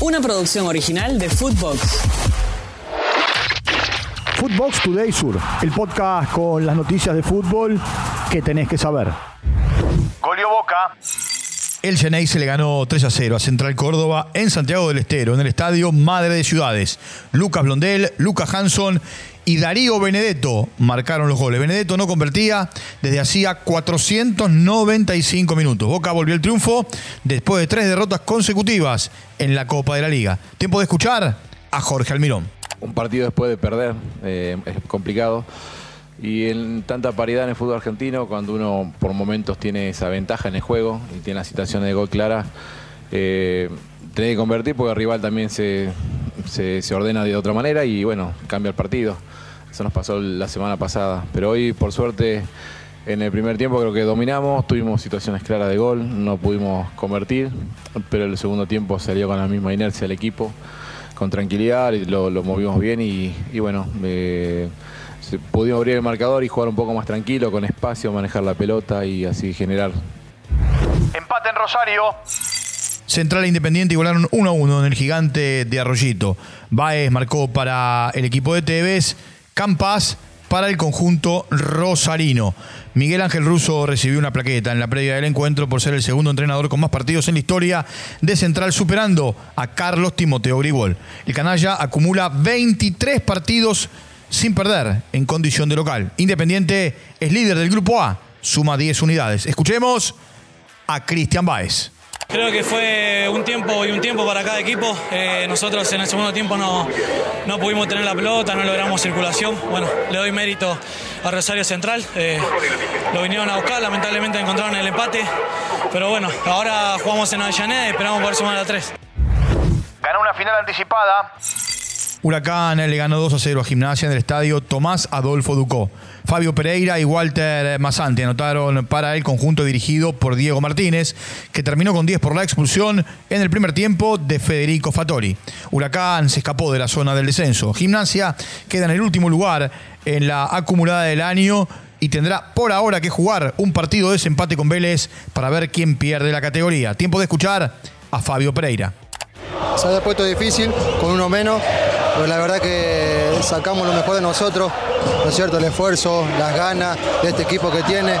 Una producción original de Footbox. Footbox Today Sur, el podcast con las noticias de fútbol que tenés que saber. Golio Boca. El Genei se le ganó 3 a 0 a Central Córdoba en Santiago del Estero, en el estadio Madre de Ciudades. Lucas Blondel, Lucas Hanson y Darío Benedetto marcaron los goles. Benedetto no convertía desde hacía 495 minutos. Boca volvió el triunfo después de tres derrotas consecutivas en la Copa de la Liga. Tiempo de escuchar a Jorge Almirón. Un partido después de perder eh, es complicado. Y en tanta paridad en el fútbol argentino, cuando uno por momentos tiene esa ventaja en el juego y tiene la situación de gol clara, eh, tiene que convertir porque el rival también se, se, ordena de otra manera y bueno, cambia el partido. Eso nos pasó la semana pasada. Pero hoy, por suerte, en el primer tiempo creo que dominamos, tuvimos situaciones claras de gol, no pudimos convertir, pero el segundo tiempo salió con la misma inercia el equipo, con tranquilidad, lo, lo movimos bien y, y bueno, eh, se- pudimos abrir el marcador y jugar un poco más tranquilo, con espacio, manejar la pelota y así generar Empate en Rosario. Central e Independiente igualaron 1 a 1 en el gigante de Arroyito. Baez marcó para el equipo de Tevez, Campas para el conjunto rosarino. Miguel Ángel Russo recibió una plaqueta en la previa del encuentro por ser el segundo entrenador con más partidos en la historia de Central, superando a Carlos Timoteo Grigol. El canalla acumula 23 partidos sin perder en condición de local. Independiente es líder del grupo A, suma 10 unidades. Escuchemos a Cristian Baez. Creo que fue un tiempo y un tiempo para cada equipo. Eh, nosotros en el segundo tiempo no, no pudimos tener la pelota, no logramos circulación. Bueno, le doy mérito a Rosario Central. Eh, lo vinieron a buscar, lamentablemente encontraron el empate. Pero bueno, ahora jugamos en Avellaneda y esperamos poder sumar a tres. Ganó una final anticipada. Huracán le ganó 2 a 0 a Gimnasia en el estadio Tomás Adolfo Ducó. Fabio Pereira y Walter Masanti anotaron para el conjunto dirigido por Diego Martínez, que terminó con 10 por la expulsión en el primer tiempo de Federico Fattori. Huracán se escapó de la zona del descenso. Gimnasia queda en el último lugar en la acumulada del año y tendrá por ahora que jugar un partido de desempate con Vélez para ver quién pierde la categoría. Tiempo de escuchar a Fabio Pereira. Se había puesto difícil con uno menos, pero la verdad que sacamos lo mejor de nosotros, ¿no es cierto? El esfuerzo, las ganas de este equipo que tiene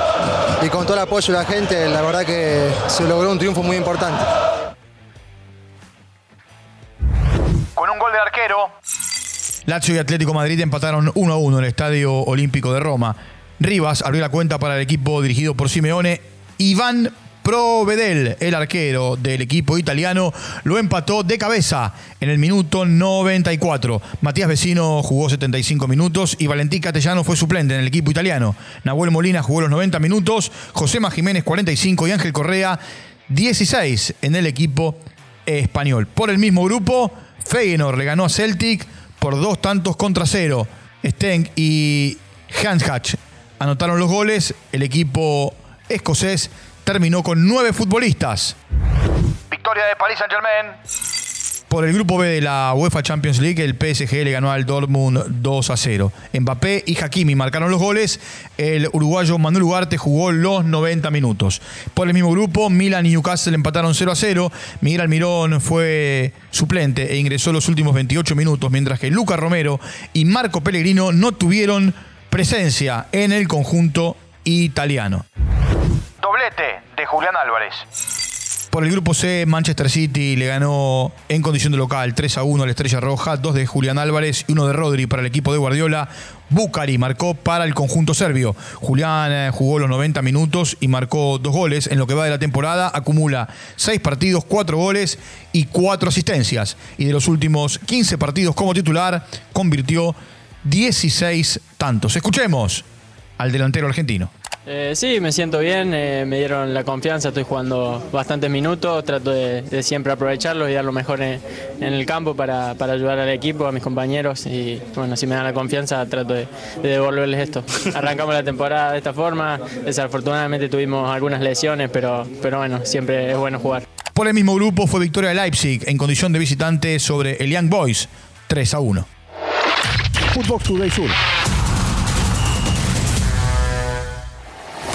y con todo el apoyo de la gente, la verdad que se logró un triunfo muy importante. Con un gol de arquero. Lazio y Atlético Madrid empataron 1 a 1 en el Estadio Olímpico de Roma. Rivas abrió la cuenta para el equipo dirigido por Simeone. Iván Provedel, el arquero del equipo italiano, lo empató de cabeza en el minuto 94. Matías Vecino jugó 75 minutos y Valentín Castellano fue suplente en el equipo italiano. Nahuel Molina jugó los 90 minutos, Josema Jiménez 45 y Ángel Correa 16 en el equipo español. Por el mismo grupo, Feyenoord le ganó a Celtic por dos tantos contra cero. Stenk y Hanshatch anotaron los goles. El equipo escocés terminó con nueve futbolistas. Victoria de Paris Saint Germain. Por el grupo B de la UEFA Champions League, el PSG le ganó al Dortmund 2 a 0. Mbappé y Hakimi marcaron los goles. El uruguayo Manuel Ugarte jugó los 90 minutos. Por el mismo grupo, Milan y Newcastle empataron 0 a 0. Miguel Almirón fue suplente e ingresó los últimos 28 minutos, mientras que Lucas Romero y Marco Pellegrino no tuvieron presencia en el conjunto italiano. De Julián Álvarez. Por el grupo C, Manchester City le ganó en condición de local 3 a 1 a la Estrella Roja, dos de Julián Álvarez y uno de Rodri para el equipo de Guardiola. Bucari marcó para el conjunto serbio. Julián eh, jugó los 90 minutos y marcó dos goles. En lo que va de la temporada, acumula 6 partidos, 4 goles y 4 asistencias. Y de los últimos 15 partidos como titular, convirtió 16 tantos. Escuchemos al delantero argentino. Eh, sí, me siento bien, eh, me dieron la confianza, estoy jugando bastantes minutos, trato de, de siempre aprovecharlos y dar lo mejor en, en el campo para, para ayudar al equipo, a mis compañeros y bueno, si me dan la confianza trato de, de devolverles esto. Arrancamos la temporada de esta forma, desafortunadamente tuvimos algunas lesiones, pero, pero bueno, siempre es bueno jugar. Por el mismo grupo fue victoria de Leipzig en condición de visitante sobre el Young Boys 3 a 1. Footbox Today Sur.